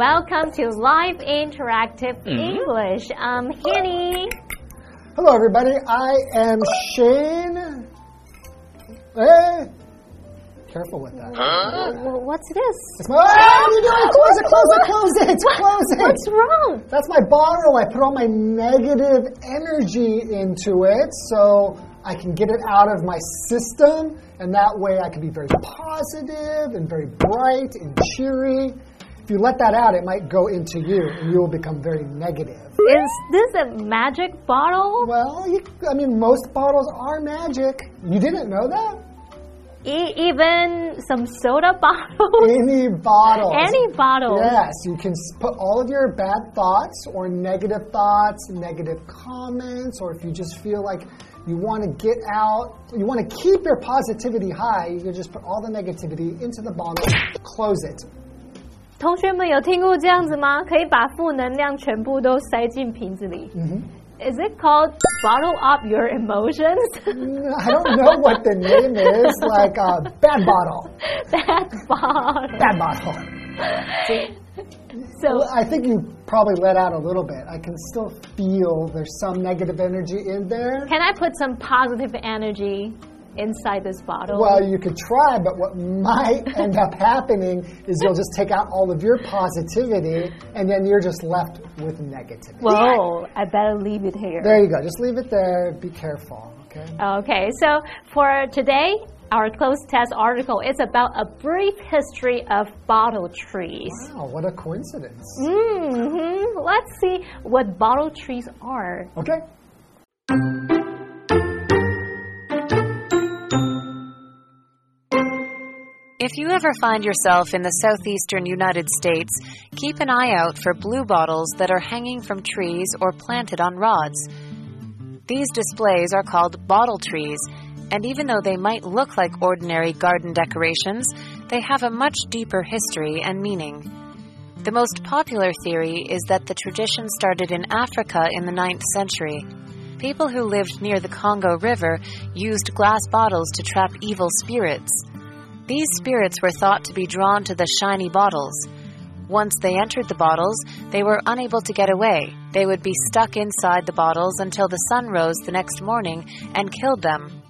Welcome to Live Interactive English. I'm Hanny. Hello, everybody. I am Shane. Hey, careful with that. Wh- What's this? It's my, ah, what are you doing? Close it, close it, close it, close it. What's wrong? That's my bottle. I put all my negative energy into it so I can get it out of my system, and that way I can be very positive and very bright and cheery. If you let that out, it might go into you, and you will become very negative. Is this a magic bottle? Well, you, I mean, most bottles are magic. You didn't know that? E- even some soda bottles? Any bottle. Any bottle? Yes, you can put all of your bad thoughts or negative thoughts, negative comments, or if you just feel like you want to get out, you want to keep your positivity high, you can just put all the negativity into the bottle, close it. 同学们有听过这样子吗？可以把负能量全部都塞进瓶子里。Is it called bottle up your emotions? I don't know what the name is, like a bad bottle. Bad bottle. Bad bottle. So I think you probably let out a little bit. I can still feel there's some negative energy in there. can I put some positive energy inside this bottle? Well, you could try, but what might end up happening is you'll just take out all of your positivity and then you're just left with negativity. Whoa, I better leave it here. There you go. Just leave it there. Be careful, okay? Okay, so for today, our cloze test article is about a brief history of bottle trees. Wow, what a coincidence. Mm -hmm. Let's see what bottle trees are. Okay. If you ever find yourself in the southeastern United States, keep an eye out for blue bottles that are hanging from trees or planted on rods. These displays are called bottle trees, and even though they might look like ordinary garden decorations, they have a much deeper history and meaning. The most popular theory is that the tradition started in Africa in the 9th century. People who lived near the Congo River used glass bottles to trap evil spirits. These spirits were thought to be drawn to the shiny bottles. Once they entered the bottles, they were unable to get away. They would be stuck inside the bottles until the sun rose the next morning and killed them.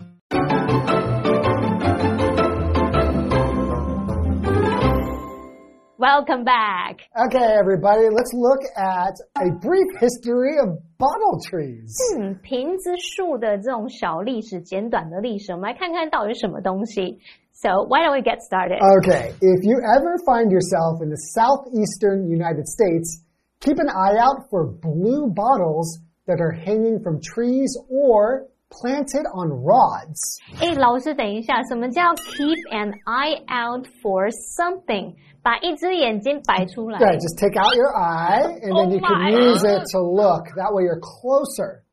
Welcome back. Okay, everybody, let's look at a brief history of bottle trees. 嗯，瓶子树的这种小历史，简短的历史，我们来看看到底是什么东西。 So why don't we get started? Okay, if you ever find yourself in the southeastern United States, keep an eye out for blue bottles that are hanging from trees or planted on rods. 哎，老师，等一下，什么叫 keep an eye out for something？把一只眼睛摆出来。 Yeah, just take out your eye and then Oh you can my. use it to look. That way you're closer.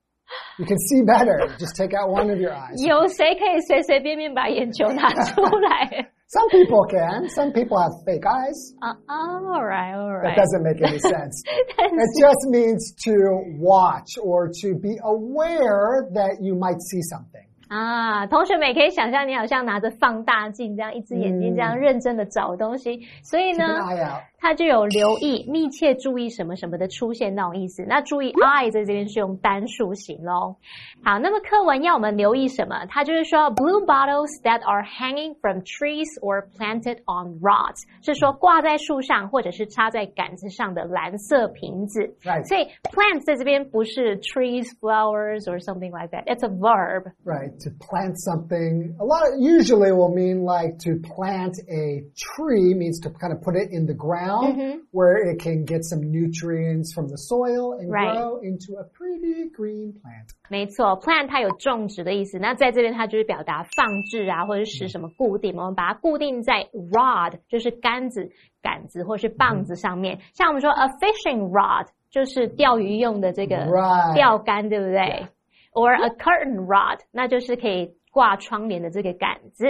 You can see better. Just take out one of your eyes. 有谁可以随随便便把眼球拿出来？ Some people can. Some people have fake eyes. 啊、all right, all That right. doesn't make any sense. 但 It 是 just means to watch or to be aware that you might see something. 啊，同学们也可以想象，你好像拿着放大镜，这样一只眼睛这样认真的找东西，所以 Keep 呢 an，eye out. 它就有留意、密切注意什么什么的出现那种意思。那注意 eye 在这边是用单数型喽。好，那么课文要我们留意什么？它就是说 blue bottles that are hanging from trees or planted on rods，是说挂在树上或者是插在杆子上的蓝色瓶子。 Right. 所以 plant 在这边不是 trees, flowers or something like that. It's a verb. Right. To plant something. A lot of, usually will mean like to plant a tree means to kind of put it in the ground where it can get some nutrients from the soil and Right. grow into a pretty green plant. 没错，plant 它有种植的意思，那在这边它就是表达放置啊，或者使什么固定，我们把它固定在 rod，就是杆子、杆子或是棒子上面。像我们说 a fishing rod，就是钓鱼用的这个 Right 钓竿，对不对？or a curtain rod，那就是可以挂窗帘的这个杆子。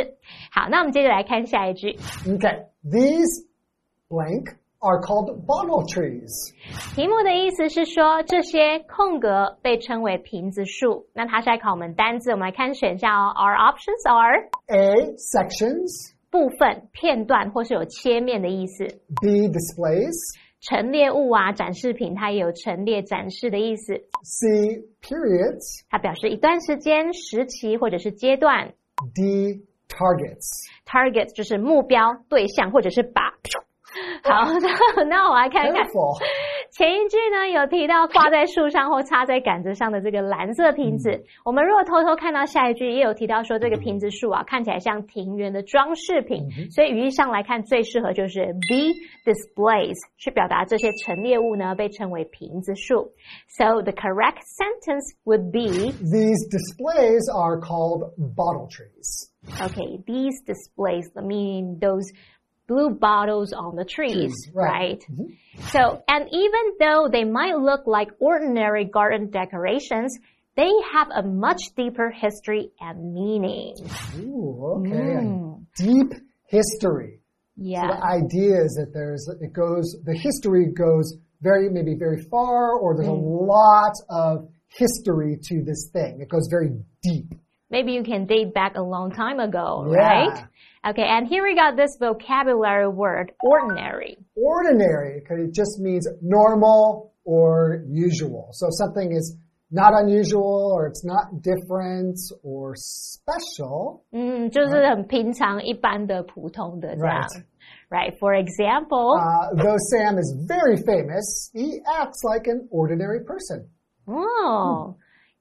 好，那我们接着来看下一句。 Okay. These blank are called bottle trees. 题目的意思是说，这些空格被称为瓶子树。那它是在考我们单字，我们来看选项哦。Our options are A. Sections. 部分、片段或是有切面的意思。B. Displays. 陈列物啊，展示品，它也有陈列、展示的意思。C. Periods. 它表示一段时间、时期或者是阶段。D. Targets. targets 就是目标、对象或者是靶。好，那那我来看看前一句呢，有提到挂在树上或插在杆子上的这个蓝色瓶子。我们如果偷偷看到下一句，也有提到说这个瓶子树啊，看起来像庭园的装饰品。所以语义上来看，最适合就是 be displays，去表达这些陈列物呢被称为瓶子树。So the correct sentence would be These displays are called bottle trees. Okay, these displays, meaning those blue bottles on the trees, right. right? Mm-hmm. So, and even though they might look like ordinary garden decorations, they have a much deeper history and meaning. Ooh, okay. Mm. Deep history. So Yeah. the idea is that there's it goes the history goes very maybe very far or there's a mm. lot of history to this thing. It goes very deep. Maybe you can date back a long time ago, Yeah. right? Okay, and here we got this vocabulary word, ordinary. Ordinary because it just means normal or usual. So something is not unusual or it's not different or special. 嗯，就是很平常、一般的、普通的这样。 Right. Right. For example, Uh, though Sam is very famous, he acts like an ordinary person. 哦，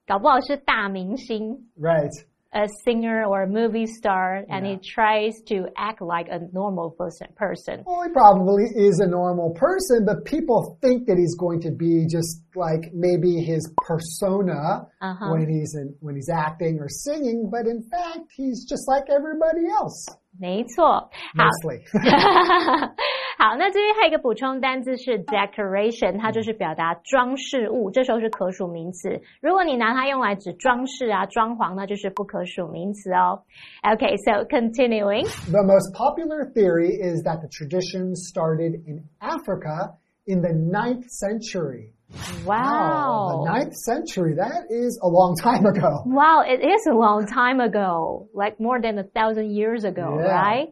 搞不好是大明星。 Right. a singer or a movie star and he tries to act like a normal person person. Well, he probably is a normal person, but people think that he's going to be just like maybe his persona Uh-huh. when he's in, when he's acting or singing, but in fact, he's just like everybody else. 没错，好， Mostly. 好，那这边还有一个补充单字是 decoration，它就是表达装饰物，这时候是可数名词。如果你拿它用来指装饰啊、装潢，那就是不可数名词哦。Okay, so continuing. the most popular theory is that the tradition started in Africa in the 9th century. Wow. The 9th century, that is a long time ago. Wow, it is a long time ago, like more than a thousand years ago, Yeah. right?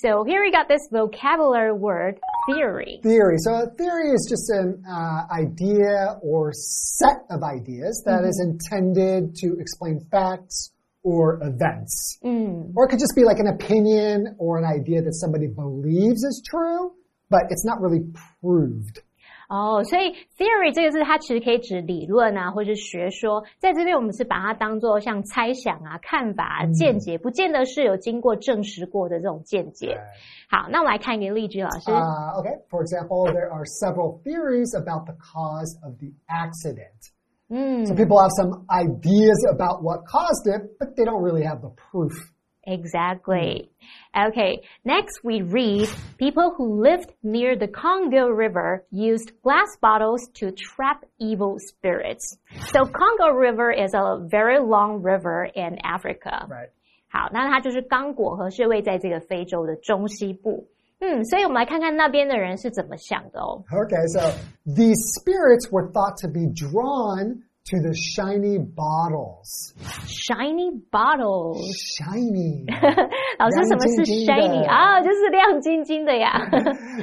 So here we got this vocabulary word, theory. theory. So a theory is just an uh, idea or set of ideas that is intended to explain facts or events. Or it could just be like an opinion or an idea that somebody believes is true, but it's not really proved. 哦，所以 theory 这个字它其实可以指理论啊，或是学说。在这边我们是把它当做像猜想啊、看法、啊、见解，不见得是有经过证实过的这种见解。好，那我们来看一个例句，老师。Uh, okay, for example, there are several theories about the cause of the accident. 嗯 So people have some ideas about what caused it, but they don't really have the proof. Exactly. Okay, next we read people who lived near the Congo River used glass bottles to trap evil spirits. So Congo River is a very long river in Africa. Right. 好，那它就是刚果河是位在这个非洲的中西部。嗯，所以我们来看看那边的人是怎么想的哦。 Okay, so these spirits were thought to be drawn to the shiny bottles. Shiny bottles， Shiny. 老师什么是亮晶晶的 shiny 啊？就是亮晶晶的呀。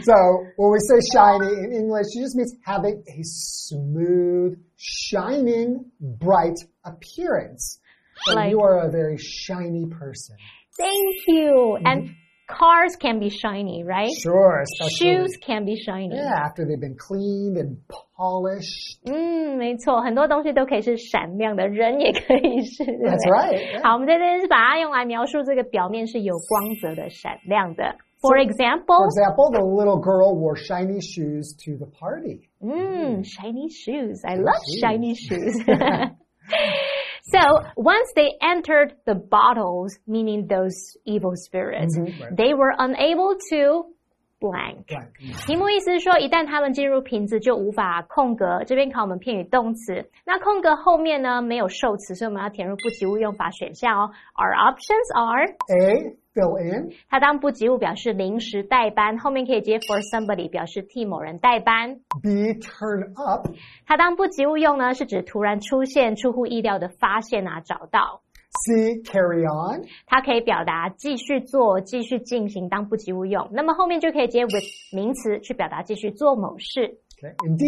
so when we say shiny in English, it just means having a smooth, shining, bright appearance. So Like- you are a very shiny person. Thank you. And cars can be shiny, right? Sure, especially Shoes can be shiny. yeah, after they've been cleaned and polished. 嗯，没错，很多东西都可以是闪亮的，人也可以是。对不对 That's right. 好，我们在这边是把它用来描述这个表面是有光泽的、闪亮的。For For example， example, the little girl wore shiny shoes to the party. 嗯，shiny shoes. I love shoes. shiny shoes. So once they entered the bottles, meaning those evil spirits, Mhm, right. they were unable to blank. Right. 题目意思是说，一旦他们进入瓶子，就无法空格。这边考我们片语动词，那空格后面呢没有受词，所以我们要填入不及物用法选项哦。Our options are A, Fill in. 它当不及物表示临时代班，后面可以接 for somebody 表示替某人代班。Be turned up. 它当不及物用呢，是指突然出现、出乎意料的发现啊、找到。C, carry on. 它可以表达继续做、继续进行当不及物用。那么后面就可以接 with 名词去表达继续做某事。Okay. D,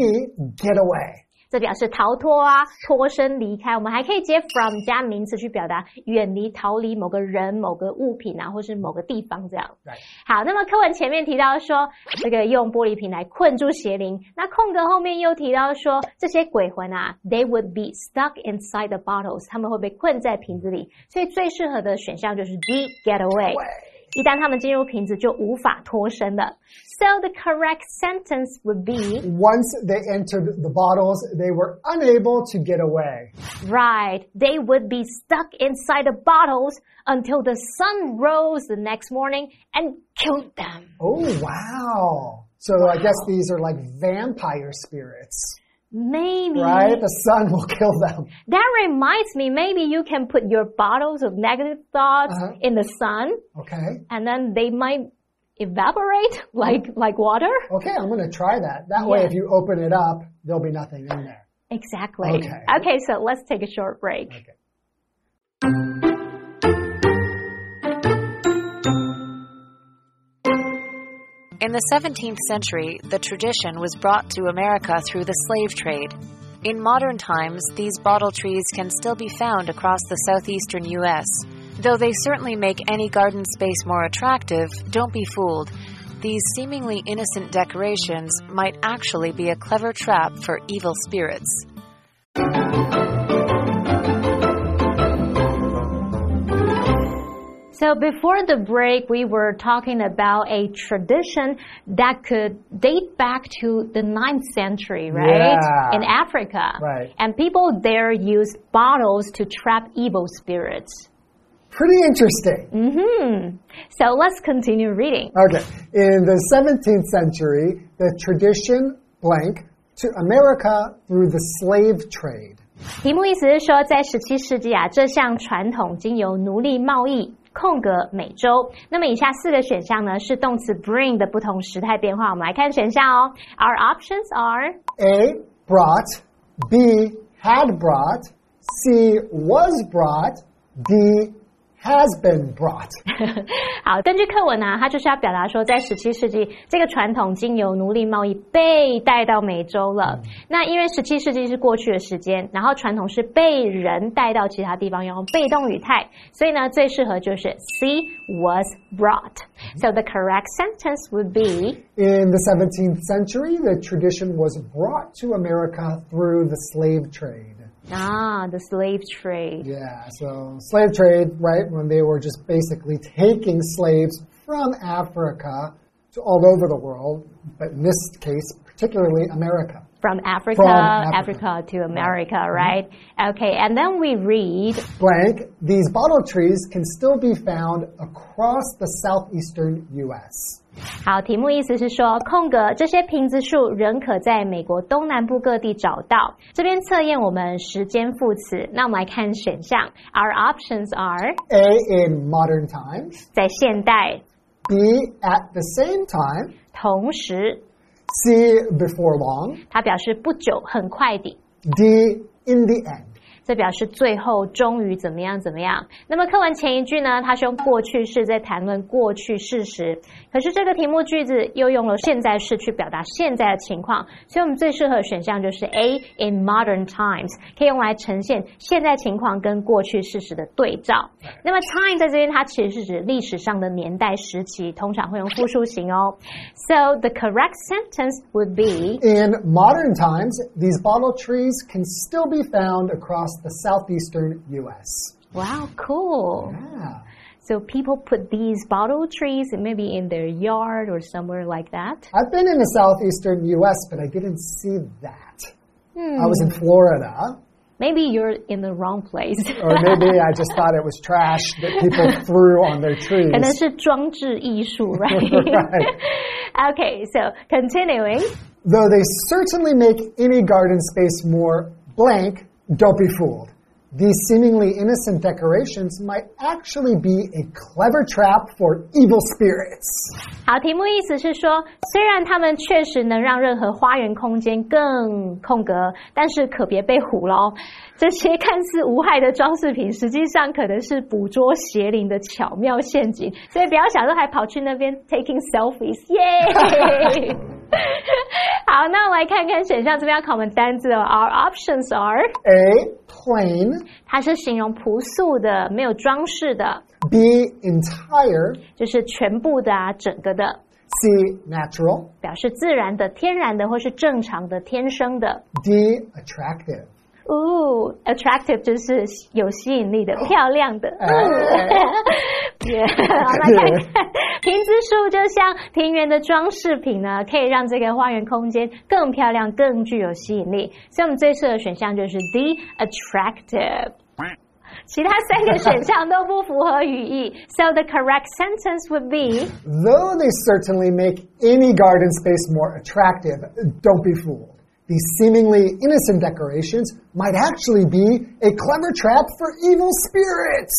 get away. 这表示逃脱啊、脱身离开。我们还可以接 from 加名词去表达远离、逃离某个人、某个物品啊，或是某个地方这样。好，那么课文前面提到说，这个用玻璃瓶来困住邪灵。那空格后面又提到说，这些鬼魂啊，they would be stuck inside the bottles，他们会被困在瓶子里。所以最适合的选项就是 D，get away。一旦他们进入瓶子，就无法脱身了。So the correct sentence would be Once they entered the bottles, they were unable to get away. right. They would be stuck inside the bottles until the sun rose the next morning and killed them. Oh, wow. So I guess these are like vampire spirits, Maybe. right? The sun will kill them. That reminds me, maybe you can put your bottles of negative thoughts Uh-huh. in the sun Okay. and then they might evaporate like like water. Okay, I'm going to try that. That way, if you open it up, there'll be nothing in there. Exactly. Okay. Okay, so let's take a short break. Okay. In the 17th century, the tradition was brought to America through the slave trade. In modern times, these bottle trees can still be found across the southeastern U.S. Though they certainly make any garden space more attractive, don't be fooled. These seemingly innocent decorations might actually be a clever trap for evil spirits. So before the break, we were talking about a tradition that could date back to the 9th century, right? Yeah. In Africa. Right. And people there used bottles to trap evil spirits. Pretty interesting. hmm So let's continue reading. Okay. In the 17th century, the tradition blank to America through the slave trade. 题目意思是说，在十七世纪啊，这项传统经由奴隶贸易。 空格每周。那么以下四个选项呢是动词 bring 的不同时态变化。我们来看选项哦。Our options are A, brought. B, had brought. C, was brought. D, has been brought. 好，根据课文呢、它就是要表达说，在十七世纪，这个传统经由奴隶贸易被带到美洲了。那因为十七世纪是过去的时间，然后传统是被人带到其他地方，用被动语态，所以呢，最适合就是 C was brought. So the correct sentence would be In the 17th century, the tradition was brought to America through the slave trade. ah the slave trade. Yeah, so slave trade, right, when they were just basically taking slaves from Africa to all over the world, but in this case, particularly America From Africa, From Africa. Africa to America, right? Okay, and then we read Blank, these bottle trees can still be found across the southeastern U.S. 好，题目意思是说，空格这些瓶子树仍可在美国东南部各地找到。这边测验我们时间副词，那我们来看选项。Our options are A, in modern times. 在现代、 B, at the same time. 同时， C, before long. 它表示不久、很快的。 D, in the end. 这表示最后终于怎么样怎么样。那么课文前一句呢，它是用过去式在谈论过去事实，可是这个题目句子又用了现在式去表达现在的情况，所以我们最适合的选项就是 A in modern times，可以用来呈现现在情况跟过去事实的对照。那么 time 在这边它其实是指历史上的年代时期，通常会用复数形哦。So the correct sentence would be In modern times, these bottle trees can still be found across the southeastern U.S. Wow, cool. Yeah. So people put these bottle trees maybe in their yard or somewhere like that. I've been in the southeastern U.S., but I didn't see that. I was in Florida, Maybe you're in the wrong place. or maybe I just thought it was trash that people threw on their trees. 可能是装置艺术, right? Right. okay, so continuing. Though they certainly make any garden space more blank, don't be fooled. these seemingly innocent decorations might actually be a clever trap for evil spirits. 好，题目意思是说，虽然它们确实能让任何花园空间更空格，但是可别被唬喽。这些看似无害的装饰品，实际上可能是捕捉邪灵的巧妙陷阱。所以不要想着还跑去那边 taking selfies，耶！好，那我们来看看选项，这边要考我们单字哦。Our options are A. Plain. 它是形容朴素的、没有装饰的，B. Entire. 就是全部的啊、整个的，C. Natural. 表示自然的、天然的或是正常的、天生的。D. Attractive. 哦，attractive 就是有吸引力的、漂亮的。哎耶好，来看看瓶子树就像庭园的装饰品呢，可以让这个花园空间更漂亮、更具有吸引力。所以我们最适合的选项就是 D，attractive。其他三个选项都不符合语义，so the correct sentence would be Though they certainly make any garden space more attractive, don't be fooled. These seemingly innocent decorations might actually be a clever trap for evil spirits.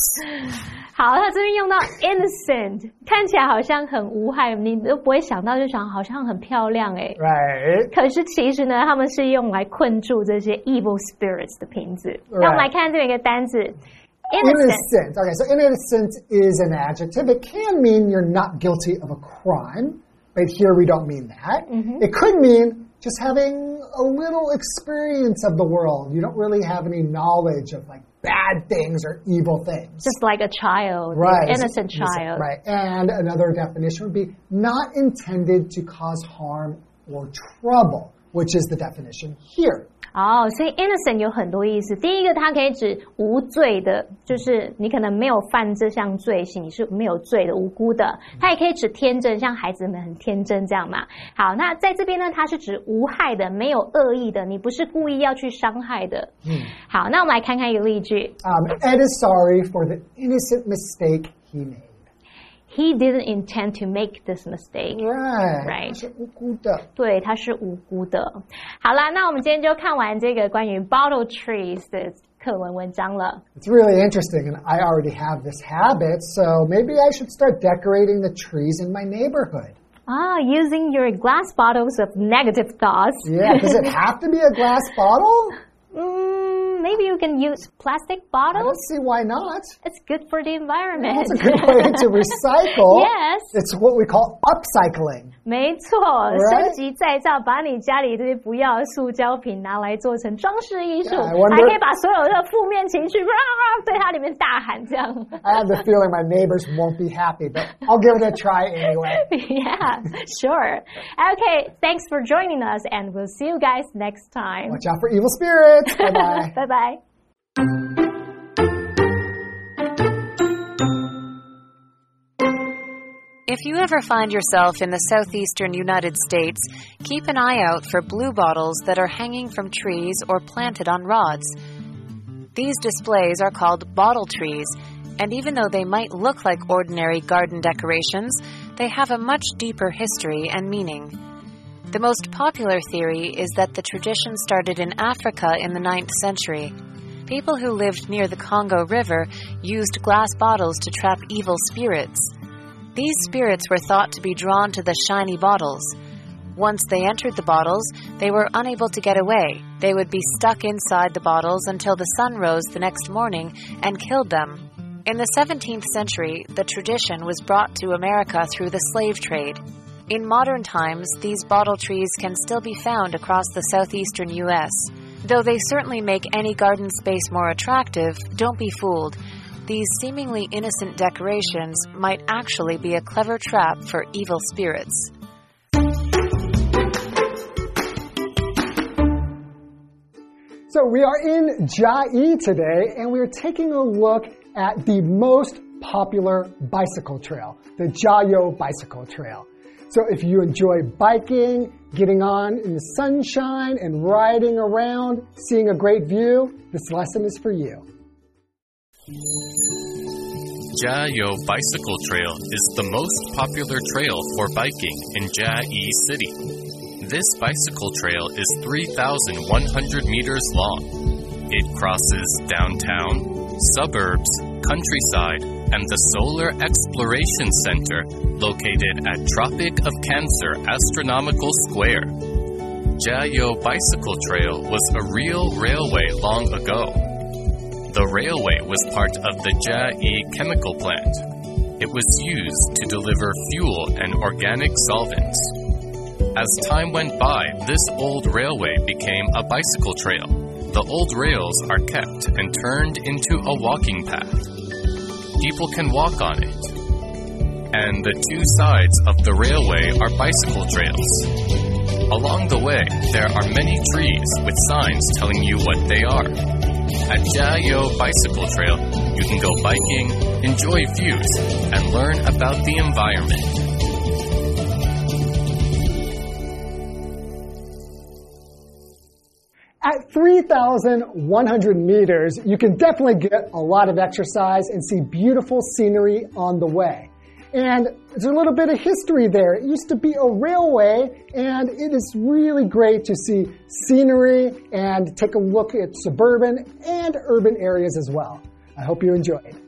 好，他这边用到 innocent，看起来好像很无害，你都不会想到，就想好像很漂亮哎。 Right. 可是其实呢，他们是用来困住这些 evil spirits 的瓶子。那我们来看这边一个单字 innocent。 Innocent. Okay, so innocent is an adjective. It can mean you're not guilty of a crime, but here we don't mean that. It could mean just having a little experience of the world. You don't really have any knowledge of like bad things or evil things. Just like a child, Right. innocent Innocent, child. Right. And another definition would be not intended to cause harm or trouble, which is the definition here. 哦，所以 innocent 有很多意思。第一个，它可以指无罪的，就是你可能没有犯这项罪行，你是没有罪的、无辜的。它也可以指天真，像孩子们很天真这样嘛。好，那在这边呢，它是指无害的、没有恶意的，你不是故意要去伤害的。嗯好，那我们来看看一个例句 Um, Ed is sorry for the innocent mistake he made. He didn't intend to make this mistake. Right. Right. 他是无辜的。对，他是无辜的。好啦，那我们今天就看完这个关于 bottle trees 的课文文章了。 It's really interesting, and I already have this habit, so maybe I should start decorating the trees in my neighborhood. Ah, using your glass bottles of negative thoughts. Yeah, does it have to be a glass bottle? mm, maybe you can use plastic I bottles. don't see why not. It's good for the environment. It's a good way to recycle. Yes. It's what we call upcycling. 没错 Right. 升级再造，把你家里这些不要的塑胶瓶拿来做成装饰艺术 Yeah, I wonder- 还可以把所有的负面情绪啊对它里面大喊，这样。 I have the feeling my neighbors won't be happy, but I'll give it a try anyway. yeah, sure. Okay, thanks for joining us, and we'll see you guys next time. Watch out for evil spirits. Bye bye. bye bye. If you ever find yourself in the southeastern United States, keep an eye out for blue bottles that are hanging from trees or planted on rods. These displays are called bottle trees, and even though they might look like ordinary garden decorations, they have a much deeper history and meaning. The most popular theory is that the tradition started in Africa in the 9th century. People who lived near the Congo River used glass bottles to trap evil spirits. These spirits were thought to be drawn to the shiny bottles. Once they entered the bottles, they were unable to get away. They would be stuck inside the bottles until the sun rose the next morning and killed them. In the 17th century, the tradition was brought to America through the slave trade. In modern times, these bottle trees can still be found across the southeastern U.S. Though they certainly make any garden space more attractive, don't be fooled. These seemingly innocent decorations might actually be a clever trap for evil spirits. So we are in Chiayi today, and we're taking a look at the most popular bicycle trail, the Jiayou Bicycle Trail. So if you enjoy biking, getting on in the sunshine, and riding around, seeing a great view, this lesson is for you. Jiayou Bicycle Trail is the most popular trail for biking in Chiayi City. This bicycle trail is 3,100 meters long. It crosses downtown, suburbs, countryside, and the Solar Exploration Center located at Tropic of Cancer Astronomical Square. Jiayou Bicycle Trail was a real railway long ago. The railway was part of the Chiayi chemical plant. It was used to deliver fuel and organic solvents. As time went by, this old railway became a bicycle trail. The old rails are kept and turned into a walking path. People can walk on it. And the two sides of the railway are bicycle trails. Along the way, there are many trees with signs telling you what they are. At Jiayou Bicycle Trail, you can go biking, enjoy views, and learn about the environment. 3,100 meters, you can definitely get a lot of exercise and see beautiful scenery on the way. And there's a little bit of history there. It used to be a railway, and it is really great to see scenery and take a look at suburban and urban areas as well. I hope you enjoyed.